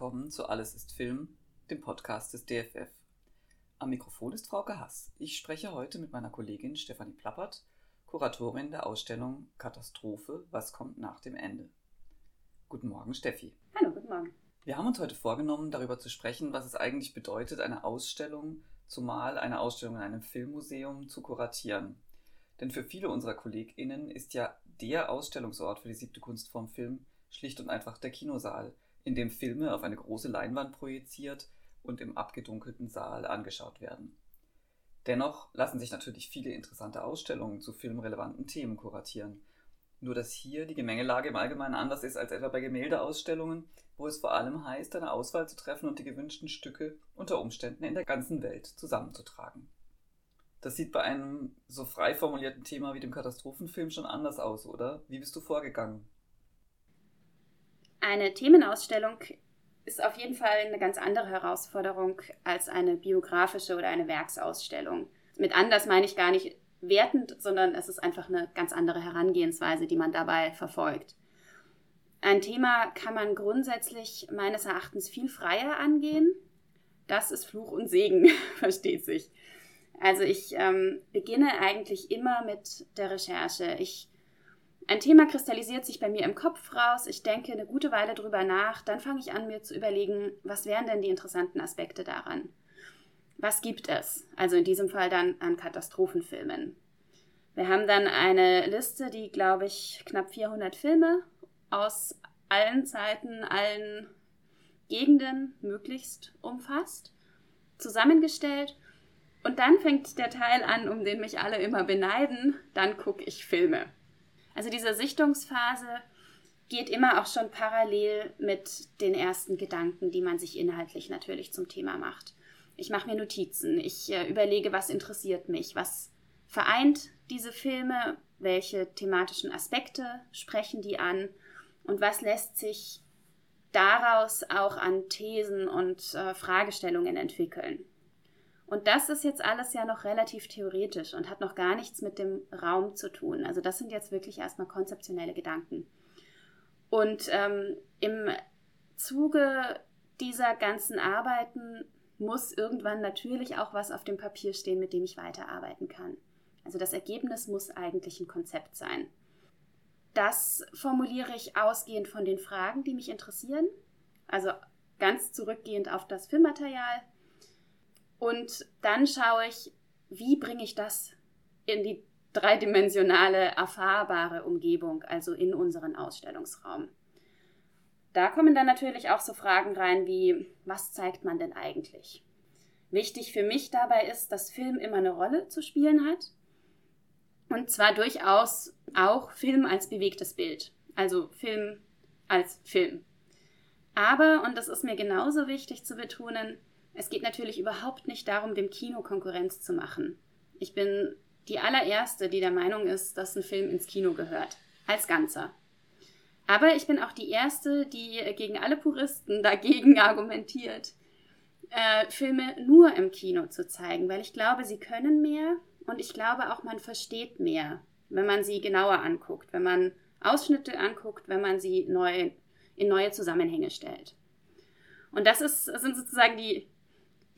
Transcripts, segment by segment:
Willkommen zu Alles ist Film, dem Podcast des DFF. Am Mikrofon ist Frauke Hass. Ich spreche heute mit meiner Kollegin Stefanie Plappert, Kuratorin der Ausstellung Katastrophe, was kommt nach dem Ende. Guten Morgen, Steffi. Hallo, guten Morgen. Wir haben uns heute vorgenommen, darüber zu sprechen, was es eigentlich bedeutet, eine Ausstellung, zumal eine Ausstellung in einem Filmmuseum, zu kuratieren. Denn für viele unserer KollegInnen ist ja der Ausstellungsort für die siebte Kunstform Film schlicht und einfach der Kinosaal, in dem Filme auf eine große Leinwand projiziert und im abgedunkelten Saal angeschaut werden. Dennoch lassen sich natürlich viele interessante Ausstellungen zu filmrelevanten Themen kuratieren. Nur dass hier die Gemengelage im Allgemeinen anders ist als etwa bei Gemäldeausstellungen, wo es vor allem heißt, eine Auswahl zu treffen und die gewünschten Stücke unter Umständen in der ganzen Welt zusammenzutragen. Das sieht bei einem so frei formulierten Thema wie dem Katastrophenfilm schon anders aus, oder? Wie bist du vorgegangen? Eine Themenausstellung ist auf jeden Fall eine ganz andere Herausforderung als eine biografische oder eine Werksausstellung. Mit anders meine ich gar nicht wertend, sondern es ist einfach eine ganz andere Herangehensweise, die man dabei verfolgt. Ein Thema kann man grundsätzlich meines Erachtens viel freier angehen. Das ist Fluch und Segen, versteht sich. Also ich ähm, beginne eigentlich immer mit der Recherche. Ich ein Thema kristallisiert sich bei mir im Kopf raus, ich denke eine gute Weile drüber nach, dann fange ich an, mir zu überlegen, was wären denn die interessanten Aspekte daran? Was gibt es? Also in diesem Fall dann an Katastrophenfilmen. Wir haben dann eine Liste, die, glaube ich, knapp 400 Filme aus allen Zeiten, allen Gegenden möglichst umfasst, zusammengestellt. Und dann fängt der Teil an, um den mich alle immer beneiden, dann gucke ich Filme. Also diese Sichtungsphase geht immer auch schon parallel mit den ersten Gedanken, die man sich inhaltlich natürlich zum Thema macht. Ich mache mir Notizen, ich äh, überlege, was interessiert mich, was vereint diese Filme, welche thematischen Aspekte sprechen die an und was lässt sich daraus auch an Thesen und äh, Fragestellungen entwickeln. Und das ist jetzt alles ja noch relativ theoretisch und hat noch gar nichts mit dem Raum zu tun. Also das sind jetzt wirklich erstmal konzeptionelle Gedanken. Und ähm, im Zuge dieser ganzen Arbeiten muss irgendwann natürlich auch was auf dem Papier stehen, mit dem ich weiterarbeiten kann. Also das Ergebnis muss eigentlich ein Konzept sein. Das formuliere ich ausgehend von den Fragen, die mich interessieren. Also ganz zurückgehend auf das Filmmaterial, und dann schaue ich, wie bringe ich das in die dreidimensionale, erfahrbare Umgebung, also in unseren Ausstellungsraum. Da kommen dann natürlich auch so Fragen rein wie, was zeigt man denn eigentlich? Wichtig für mich dabei ist, dass Film immer eine Rolle zu spielen hat. Und zwar durchaus auch Film als bewegtes Bild. Also Film als Film. Aber, und das ist mir genauso wichtig zu betonen, es geht natürlich überhaupt nicht darum, dem Kino Konkurrenz zu machen. Ich bin die allererste, die der Meinung ist, dass ein Film ins Kino gehört. Als Ganzer. Aber ich bin auch die erste, die gegen alle Puristen dagegen argumentiert, äh, Filme nur im Kino zu zeigen, weil ich glaube, sie können mehr und ich glaube auch, man versteht mehr, wenn man sie genauer anguckt, wenn man Ausschnitte anguckt, wenn man sie neu in neue Zusammenhänge stellt. Und das ist, sind sozusagen die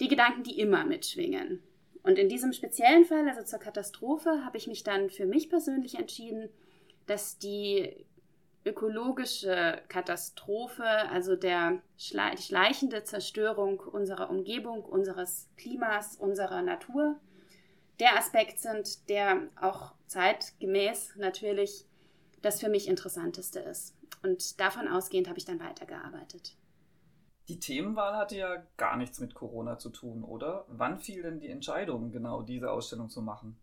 die Gedanken, die immer mitschwingen. Und in diesem speziellen Fall, also zur Katastrophe, habe ich mich dann für mich persönlich entschieden, dass die ökologische Katastrophe, also der Schle die schleichende Zerstörung unserer Umgebung, unseres Klimas, unserer Natur, der Aspekt sind, der auch zeitgemäß natürlich das für mich Interessanteste ist. Und davon ausgehend habe ich dann weitergearbeitet. Die Themenwahl hatte ja gar nichts mit Corona zu tun, oder? Wann fiel denn die Entscheidung, genau diese Ausstellung zu machen?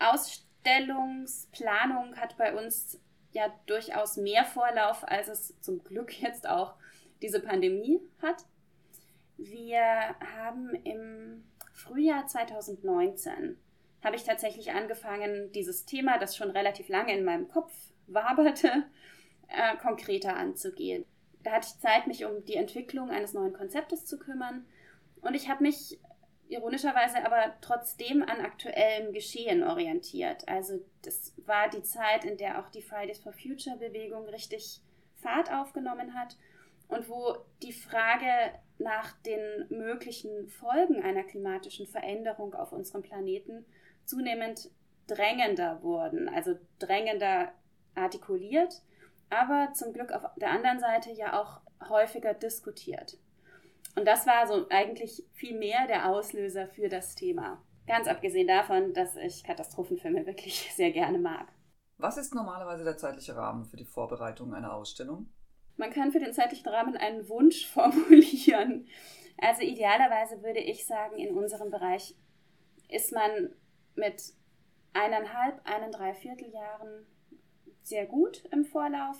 Ausstellungsplanung hat bei uns ja durchaus mehr Vorlauf, als es zum Glück jetzt auch diese Pandemie hat. Wir haben im Frühjahr 2019 habe ich tatsächlich angefangen, dieses Thema, das schon relativ lange in meinem Kopf waberte, äh, konkreter anzugehen da hatte ich Zeit, mich um die Entwicklung eines neuen Konzeptes zu kümmern. Und ich habe mich ironischerweise aber trotzdem an aktuellem Geschehen orientiert. Also das war die Zeit, in der auch die Fridays for Future Bewegung richtig Fahrt aufgenommen hat. und wo die Frage nach den möglichen Folgen einer klimatischen Veränderung auf unserem Planeten zunehmend drängender wurden, also drängender artikuliert, aber zum Glück auf der anderen Seite ja auch häufiger diskutiert. Und das war so eigentlich viel mehr der Auslöser für das Thema. Ganz abgesehen davon, dass ich Katastrophenfilme wirklich sehr gerne mag. Was ist normalerweise der zeitliche Rahmen für die Vorbereitung einer Ausstellung? Man kann für den zeitlichen Rahmen einen Wunsch formulieren. Also idealerweise würde ich sagen, in unserem Bereich ist man mit eineinhalb, einen Dreivierteljahren sehr gut im Vorlauf.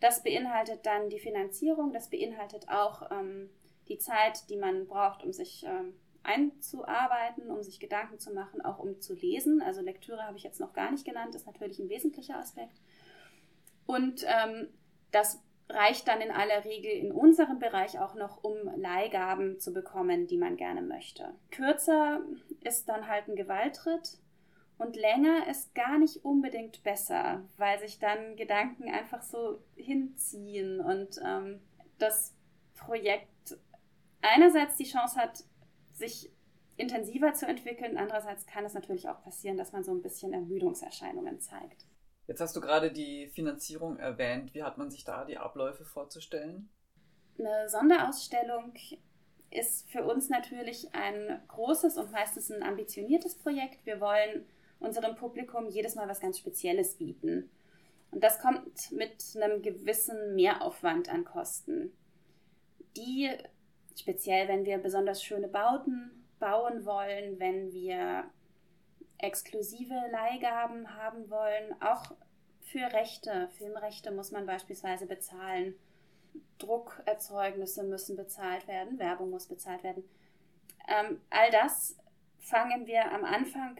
Das beinhaltet dann die Finanzierung, das beinhaltet auch ähm, die Zeit, die man braucht, um sich ähm, einzuarbeiten, um sich Gedanken zu machen, auch um zu lesen. Also Lektüre habe ich jetzt noch gar nicht genannt, ist natürlich ein wesentlicher Aspekt. Und ähm, das reicht dann in aller Regel in unserem Bereich auch noch, um Leihgaben zu bekommen, die man gerne möchte. Kürzer ist dann halt ein Gewaltritt und länger ist gar nicht unbedingt besser, weil sich dann Gedanken einfach so hinziehen und ähm, das Projekt einerseits die Chance hat, sich intensiver zu entwickeln, andererseits kann es natürlich auch passieren, dass man so ein bisschen Ermüdungserscheinungen zeigt. Jetzt hast du gerade die Finanzierung erwähnt. Wie hat man sich da die Abläufe vorzustellen? Eine Sonderausstellung ist für uns natürlich ein großes und meistens ein ambitioniertes Projekt. Wir wollen unserem Publikum jedes Mal was ganz Spezielles bieten. Und das kommt mit einem gewissen Mehraufwand an Kosten, die speziell, wenn wir besonders schöne Bauten bauen wollen, wenn wir exklusive Leihgaben haben wollen, auch für Rechte, Filmrechte muss man beispielsweise bezahlen, Druckerzeugnisse müssen bezahlt werden, Werbung muss bezahlt werden. Ähm, all das fangen wir am Anfang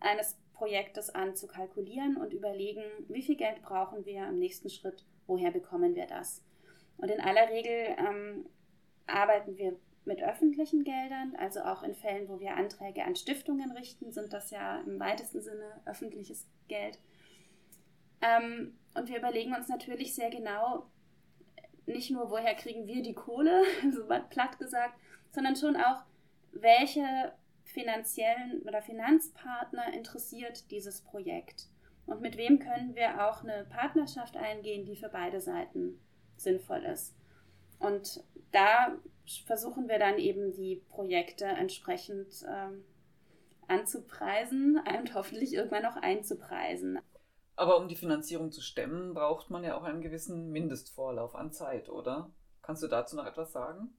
eines Projektes an zu kalkulieren und überlegen, wie viel Geld brauchen wir im nächsten Schritt, woher bekommen wir das. Und in aller Regel ähm, arbeiten wir mit öffentlichen Geldern, also auch in Fällen, wo wir Anträge an Stiftungen richten, sind das ja im weitesten Sinne öffentliches Geld. Ähm, und wir überlegen uns natürlich sehr genau, nicht nur, woher kriegen wir die Kohle, so platt gesagt, sondern schon auch, welche finanziellen oder Finanzpartner interessiert dieses Projekt und mit wem können wir auch eine Partnerschaft eingehen, die für beide Seiten sinnvoll ist. Und da versuchen wir dann eben die Projekte entsprechend ähm, anzupreisen und hoffentlich irgendwann auch einzupreisen. Aber um die Finanzierung zu stemmen, braucht man ja auch einen gewissen Mindestvorlauf an Zeit, oder? Kannst du dazu noch etwas sagen?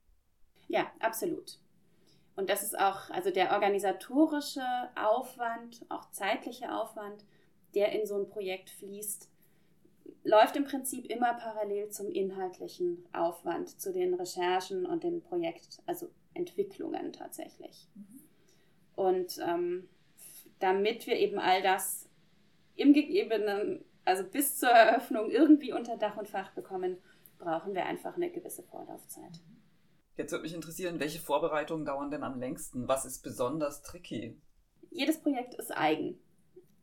Ja, absolut. Und das ist auch, also der organisatorische Aufwand, auch zeitliche Aufwand, der in so ein Projekt fließt, läuft im Prinzip immer parallel zum inhaltlichen Aufwand, zu den Recherchen und den Projekt, also Entwicklungen tatsächlich. Mhm. Und ähm, damit wir eben all das im gegebenen, also bis zur Eröffnung irgendwie unter Dach und Fach bekommen, brauchen wir einfach eine gewisse Vorlaufzeit. Jetzt würde mich interessieren, welche Vorbereitungen dauern denn am längsten? Was ist besonders tricky? Jedes Projekt ist eigen.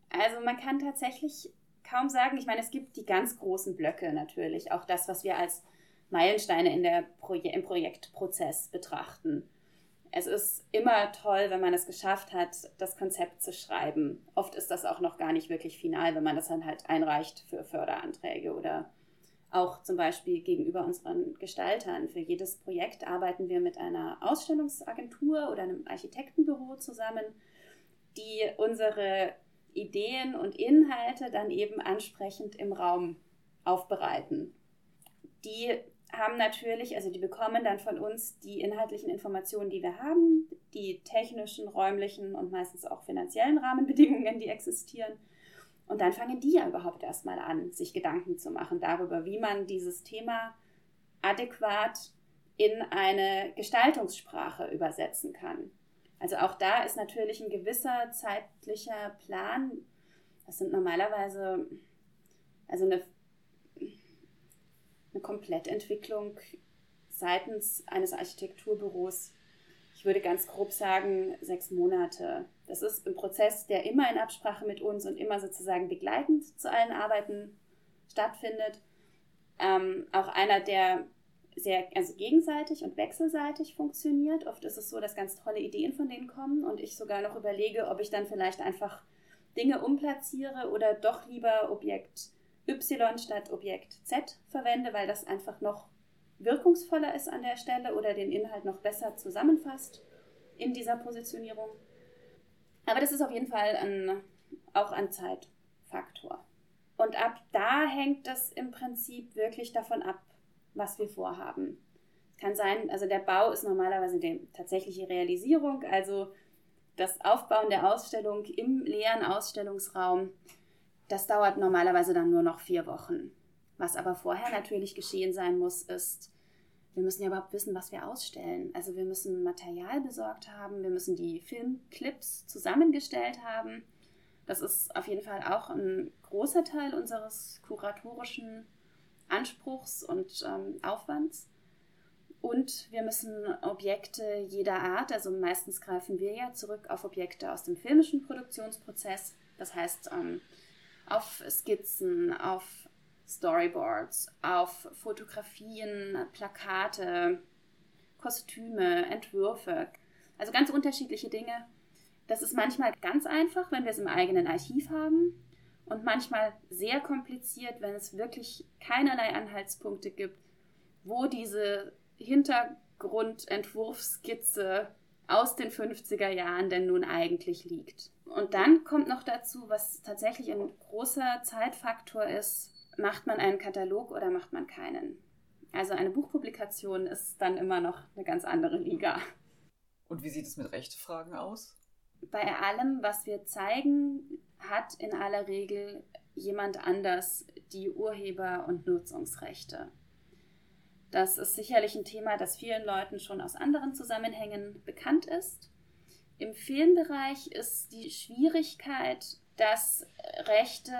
Also man kann tatsächlich kaum sagen. Ich meine, es gibt die ganz großen Blöcke natürlich, auch das, was wir als Meilensteine in der Proje im Projektprozess betrachten. Es ist immer toll, wenn man es geschafft hat, das Konzept zu schreiben. Oft ist das auch noch gar nicht wirklich final, wenn man das dann halt einreicht für Förderanträge oder auch zum Beispiel gegenüber unseren Gestaltern. Für jedes Projekt arbeiten wir mit einer Ausstellungsagentur oder einem Architektenbüro zusammen, die unsere Ideen und Inhalte dann eben ansprechend im Raum aufbereiten. Die haben natürlich, also die bekommen dann von uns die inhaltlichen Informationen, die wir haben, die technischen, räumlichen und meistens auch finanziellen Rahmenbedingungen, die existieren. Und dann fangen die ja überhaupt erstmal an, sich Gedanken zu machen darüber, wie man dieses Thema adäquat in eine Gestaltungssprache übersetzen kann. Also auch da ist natürlich ein gewisser zeitlicher Plan. Das sind normalerweise also eine, eine Komplettentwicklung seitens eines Architekturbüros. Ich würde ganz grob sagen, sechs Monate. Das ist ein Prozess, der immer in Absprache mit uns und immer sozusagen begleitend zu allen Arbeiten stattfindet. Ähm, auch einer, der sehr also gegenseitig und wechselseitig funktioniert. Oft ist es so, dass ganz tolle Ideen von denen kommen und ich sogar noch überlege, ob ich dann vielleicht einfach Dinge umplatziere oder doch lieber Objekt Y statt Objekt Z verwende, weil das einfach noch wirkungsvoller ist an der Stelle oder den Inhalt noch besser zusammenfasst in dieser Positionierung. Aber das ist auf jeden Fall ein, auch ein Zeitfaktor. Und ab da hängt es im Prinzip wirklich davon ab, was wir vorhaben. Es kann sein, also der Bau ist normalerweise die tatsächliche Realisierung, also das Aufbauen der Ausstellung im leeren Ausstellungsraum, das dauert normalerweise dann nur noch vier Wochen. Was aber vorher natürlich geschehen sein muss, ist, wir müssen ja überhaupt wissen, was wir ausstellen. Also wir müssen Material besorgt haben, wir müssen die Filmclips zusammengestellt haben. Das ist auf jeden Fall auch ein großer Teil unseres kuratorischen Anspruchs und ähm, Aufwands. Und wir müssen Objekte jeder Art, also meistens greifen wir ja zurück auf Objekte aus dem filmischen Produktionsprozess, das heißt ähm, auf Skizzen, auf Storyboards, auf Fotografien, Plakate, Kostüme, Entwürfe, also ganz unterschiedliche Dinge. Das ist manchmal ganz einfach, wenn wir es im eigenen Archiv haben und manchmal sehr kompliziert, wenn es wirklich keinerlei Anhaltspunkte gibt, wo diese Hintergrundentwurfskizze aus den 50er Jahren denn nun eigentlich liegt. Und dann kommt noch dazu, was tatsächlich ein großer Zeitfaktor ist, macht man einen Katalog oder macht man keinen? Also eine Buchpublikation ist dann immer noch eine ganz andere Liga. Und wie sieht es mit Rechtefragen aus? Bei allem, was wir zeigen, hat in aller Regel jemand anders die Urheber- und Nutzungsrechte. Das ist sicherlich ein Thema, das vielen Leuten schon aus anderen Zusammenhängen bekannt ist. Im Filmbereich ist die Schwierigkeit, dass Rechte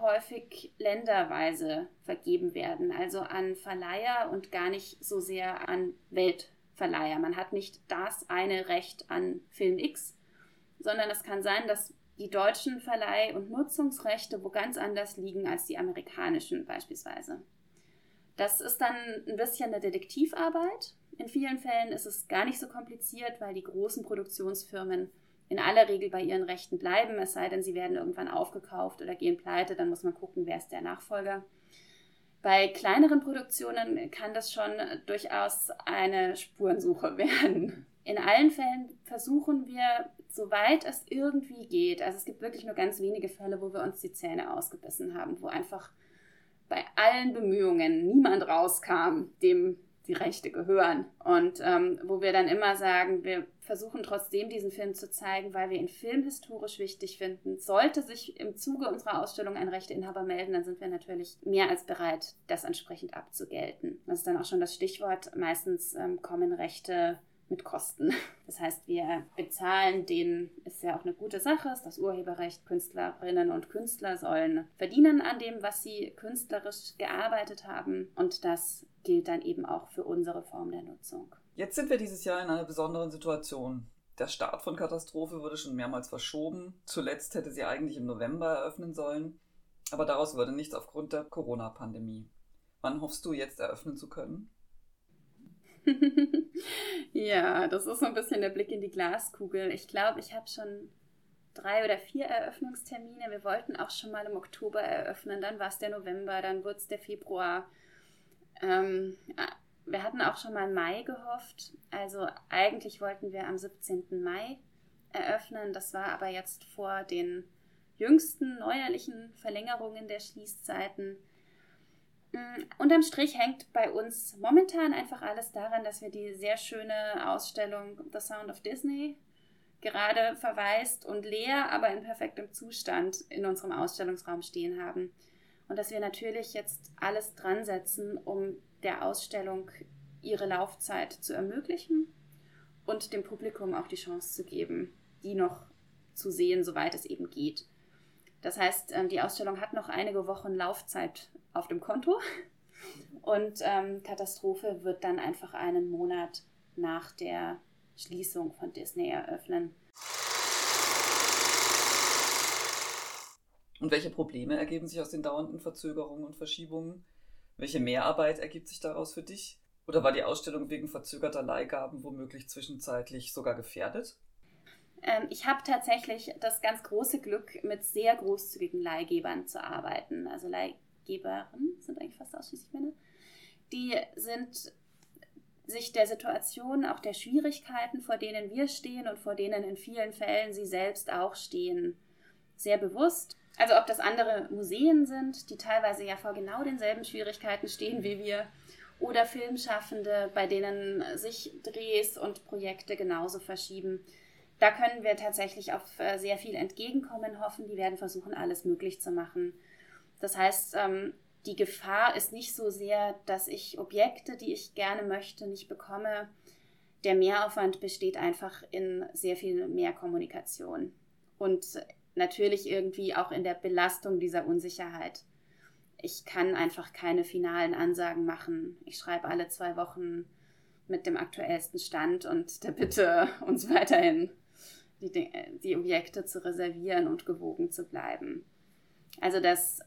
häufig länderweise vergeben werden, also an Verleiher und gar nicht so sehr an Weltverleiher. Man hat nicht das eine Recht an Film X, sondern es kann sein, dass die deutschen Verleih- und Nutzungsrechte wo ganz anders liegen als die amerikanischen beispielsweise. Das ist dann ein bisschen eine Detektivarbeit. In vielen Fällen ist es gar nicht so kompliziert, weil die großen Produktionsfirmen in aller Regel bei ihren Rechten bleiben, es sei denn, sie werden irgendwann aufgekauft oder gehen pleite, dann muss man gucken, wer ist der Nachfolger. Bei kleineren Produktionen kann das schon durchaus eine Spurensuche werden. In allen Fällen versuchen wir, soweit es irgendwie geht, also es gibt wirklich nur ganz wenige Fälle, wo wir uns die Zähne ausgebissen haben, wo einfach bei allen Bemühungen niemand rauskam, dem die Rechte gehören. Und ähm, wo wir dann immer sagen, wir versuchen trotzdem diesen Film zu zeigen, weil wir ihn filmhistorisch wichtig finden. Sollte sich im Zuge unserer Ausstellung ein Rechteinhaber melden, dann sind wir natürlich mehr als bereit, das entsprechend abzugelten. Das ist dann auch schon das Stichwort. Meistens ähm, kommen Rechte mit Kosten. Das heißt, wir bezahlen denen, ist ja auch eine gute Sache, ist das Urheberrecht. Künstlerinnen und Künstler sollen verdienen an dem, was sie künstlerisch gearbeitet haben. Und das gilt dann eben auch für unsere Form der Nutzung. Jetzt sind wir dieses Jahr in einer besonderen Situation. Der Start von Katastrophe wurde schon mehrmals verschoben. Zuletzt hätte sie eigentlich im November eröffnen sollen. Aber daraus wurde nichts aufgrund der Corona-Pandemie. Wann hoffst du jetzt eröffnen zu können? ja, das ist so ein bisschen der Blick in die Glaskugel. Ich glaube, ich habe schon drei oder vier Eröffnungstermine. Wir wollten auch schon mal im Oktober eröffnen, dann war es der November, dann wurde es der Februar. Ähm, wir hatten auch schon mal Mai gehofft. Also eigentlich wollten wir am 17. Mai eröffnen. Das war aber jetzt vor den jüngsten neuerlichen Verlängerungen der Schließzeiten. Mm, unterm Strich hängt bei uns momentan einfach alles daran, dass wir die sehr schöne Ausstellung The Sound of Disney gerade verwaist und leer, aber in perfektem Zustand in unserem Ausstellungsraum stehen haben. Und dass wir natürlich jetzt alles dran setzen, um der Ausstellung ihre Laufzeit zu ermöglichen und dem Publikum auch die Chance zu geben, die noch zu sehen, soweit es eben geht. Das heißt, ähm, die Ausstellung hat noch einige Wochen Laufzeit auf dem Konto und ähm, Katastrophe wird dann einfach einen Monat nach der Schließung von Disney eröffnen. Und welche Probleme ergeben sich aus den dauernden Verzögerungen und Verschiebungen? Welche Mehrarbeit ergibt sich daraus für dich? Oder war die Ausstellung wegen verzögerter Leihgaben womöglich zwischenzeitlich sogar gefährdet? Ähm, ich habe tatsächlich das ganz große Glück, mit sehr großzügigen Leihgebern zu arbeiten. Also Leihgeberinnen sind eigentlich fast ausschließlich Männer. Die sind sich der Situation, auch der Schwierigkeiten, vor denen wir stehen und vor denen in vielen Fällen sie selbst auch stehen, sehr bewusst. Also ob das andere Museen sind, die teilweise ja vor genau denselben Schwierigkeiten stehen wie wir, oder Filmschaffende, bei denen sich Drehs und Projekte genauso verschieben. Da können wir tatsächlich auf äh, sehr viel Entgegenkommen hoffen. Die werden versuchen, alles möglich zu machen. Das heißt, ähm, die Gefahr ist nicht so sehr, dass ich Objekte, die ich gerne möchte, nicht bekomme. Der Mehraufwand besteht einfach in sehr viel mehr Kommunikation und natürlich irgendwie auch in der Belastung dieser Unsicherheit. Ich kann einfach keine finalen Ansagen machen. Ich schreibe alle zwei Wochen mit dem aktuellsten Stand und der Bitte, uns weiterhin die, die Objekte zu reservieren und gewogen zu bleiben. Also das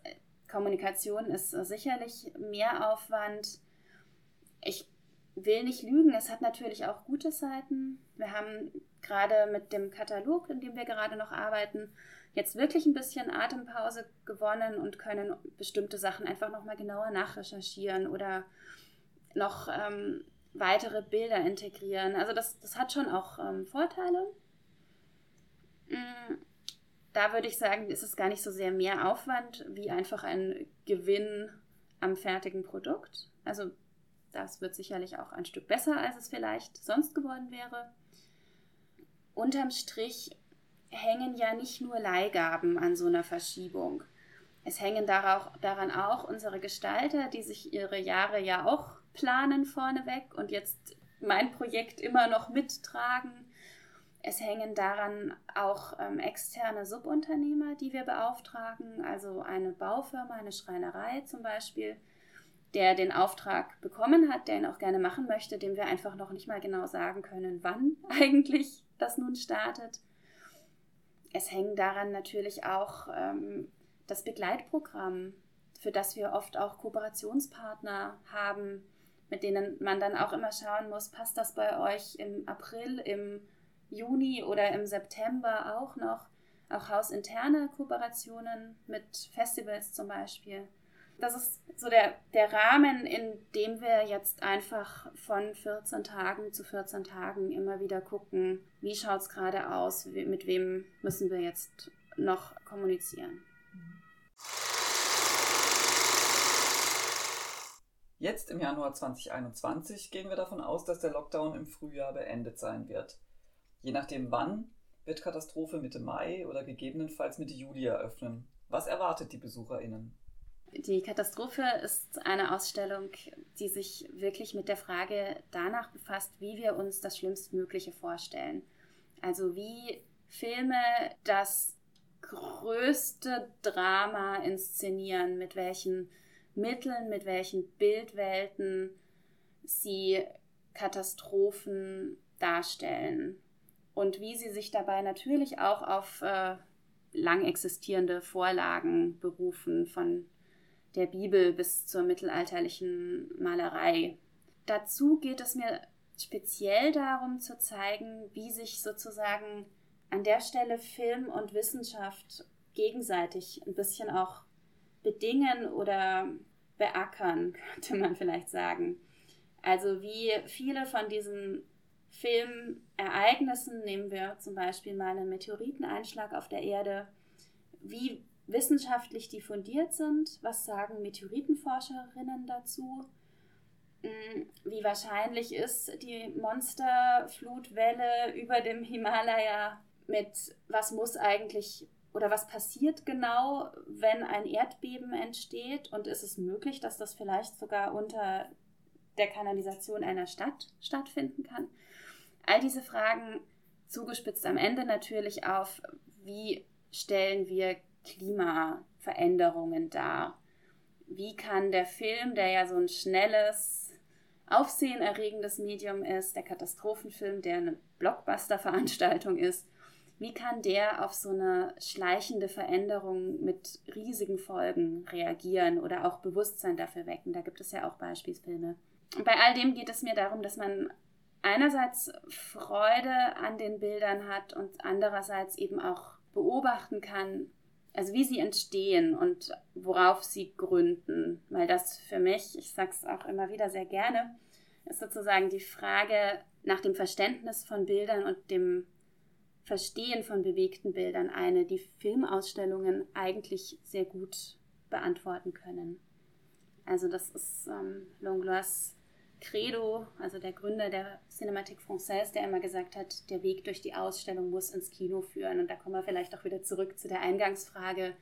Kommunikation ist sicherlich mehr Aufwand. Ich will nicht lügen, es hat natürlich auch gute Seiten. Wir haben gerade mit dem Katalog, in dem wir gerade noch arbeiten, jetzt wirklich ein bisschen Atempause gewonnen und können bestimmte Sachen einfach nochmal genauer nachrecherchieren oder noch ähm, weitere Bilder integrieren. Also das, das hat schon auch ähm, Vorteile. Mm, da würde ich sagen, ist es gar nicht so sehr mehr Aufwand wie einfach ein Gewinn am fertigen Produkt. Also das wird sicherlich auch ein Stück besser, als es vielleicht sonst geworden wäre. Unterm Strich hängen ja nicht nur Leihgaben an so einer Verschiebung. Es hängen daran auch unsere Gestalter, die sich ihre Jahre ja auch planen vorneweg und jetzt mein Projekt immer noch mittragen es hängen daran auch ähm, externe Subunternehmer, die wir beauftragen, also eine Baufirma, eine Schreinerei zum Beispiel, der den Auftrag bekommen hat, der ihn auch gerne machen möchte, dem wir einfach noch nicht mal genau sagen können, wann eigentlich das nun startet. Es hängen daran natürlich auch ähm, das Begleitprogramm, für das wir oft auch Kooperationspartner haben, mit denen man dann auch immer schauen muss, passt das bei euch im April, im Juni oder im September auch noch, auch hausinterne Kooperationen mit Festivals zum Beispiel. Das ist so der, der Rahmen, in dem wir jetzt einfach von 14 Tagen zu 14 Tagen immer wieder gucken, wie schaut es gerade aus, mit wem müssen wir jetzt noch kommunizieren. Jetzt im Januar 2021 gehen wir davon aus, dass der Lockdown im Frühjahr beendet sein wird. Je nachdem wann, wird Katastrophe Mitte Mai oder gegebenenfalls Mitte Juli eröffnen. Was erwartet die BesucherInnen? Die Katastrophe ist eine Ausstellung, die sich wirklich mit der Frage danach befasst, wie wir uns das Schlimmstmögliche vorstellen. Also wie Filme das größte Drama inszenieren, mit welchen Mitteln, mit welchen Bildwelten sie Katastrophen darstellen und wie sie sich dabei natürlich auch auf äh, lang existierende Vorlagen berufen, von der Bibel bis zur mittelalterlichen Malerei. Dazu geht es mir speziell darum zu zeigen, wie sich sozusagen an der Stelle Film und Wissenschaft gegenseitig ein bisschen auch bedingen oder beackern, könnte man vielleicht sagen. Also wie viele von diesen Filmereignissen, nehmen wir zum Beispiel mal einen Meteoriteneinschlag auf der Erde, wie wissenschaftlich die fundiert sind, was sagen Meteoritenforscherinnen dazu, hm, wie wahrscheinlich ist die Monsterflutwelle über dem Himalaya mit, was muss eigentlich oder was passiert genau, wenn ein Erdbeben entsteht und ist es möglich, dass das vielleicht sogar unter der Kanalisation einer Stadt stattfinden kann. All diese Fragen zugespitzt am Ende natürlich auf, wie stellen wir Klimaveränderungen dar? Wie kann der Film, der ja so ein schnelles, aufsehenerregendes Medium ist, der Katastrophenfilm, der eine Blockbuster-Veranstaltung ist, wie kann der auf so eine schleichende Veränderung mit riesigen Folgen reagieren oder auch Bewusstsein dafür wecken? Da gibt es ja auch Beispielsfilme. bei all dem geht es mir darum, dass man einerseits Freude an den Bildern hat und andererseits eben auch beobachten kann, also wie sie entstehen und worauf sie gründen. Weil das für mich, ich sage es auch immer wieder sehr gerne, ist sozusagen die Frage nach dem Verständnis von Bildern und dem Verstehen von bewegten Bildern eine, die Filmausstellungen eigentlich sehr gut beantworten können. Also das ist ähm, Langlois Credo, also der Gründer der Cinématique Française, der immer gesagt hat, der Weg durch die Ausstellung muss ins Kino führen. Und da kommen wir vielleicht auch wieder zurück zu der Eingangsfrage.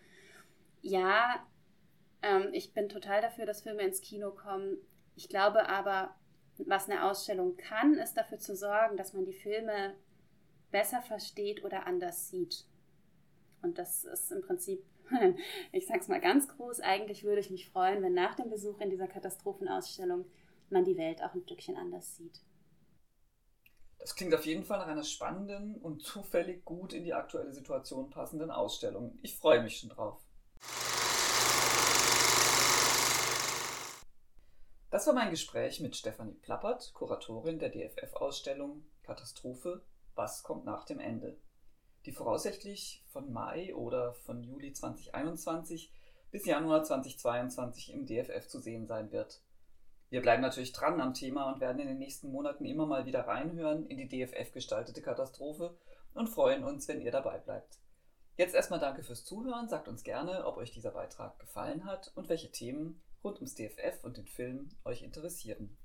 Ja, ähm, ich bin total dafür, dass Filme ins Kino kommen. Ich glaube aber, was eine Ausstellung kann, ist dafür zu sorgen, dass man die Filme besser versteht oder anders sieht. Und das ist im Prinzip, ich sage es mal ganz groß, eigentlich würde ich mich freuen, wenn nach dem Besuch in dieser Katastrophenausstellung man die Welt auch ein Stückchen anders sieht. Das klingt auf jeden Fall nach einer spannenden und zufällig gut in die aktuelle Situation passenden Ausstellung. Ich freue mich schon drauf. Das war mein Gespräch mit Stefanie Plappert, Kuratorin der DFF-Ausstellung Katastrophe, was kommt nach dem Ende, die voraussichtlich von Mai oder von Juli 2021 bis Januar 2022 im DFF zu sehen sein wird. Wir bleiben natürlich dran am Thema und werden in den nächsten Monaten immer mal wieder reinhören in die DFF gestaltete Katastrophe und freuen uns, wenn ihr dabei bleibt. Jetzt erstmal danke fürs Zuhören. Sagt uns gerne, ob euch dieser Beitrag gefallen hat und welche Themen rund ums DFF und den Film euch interessieren.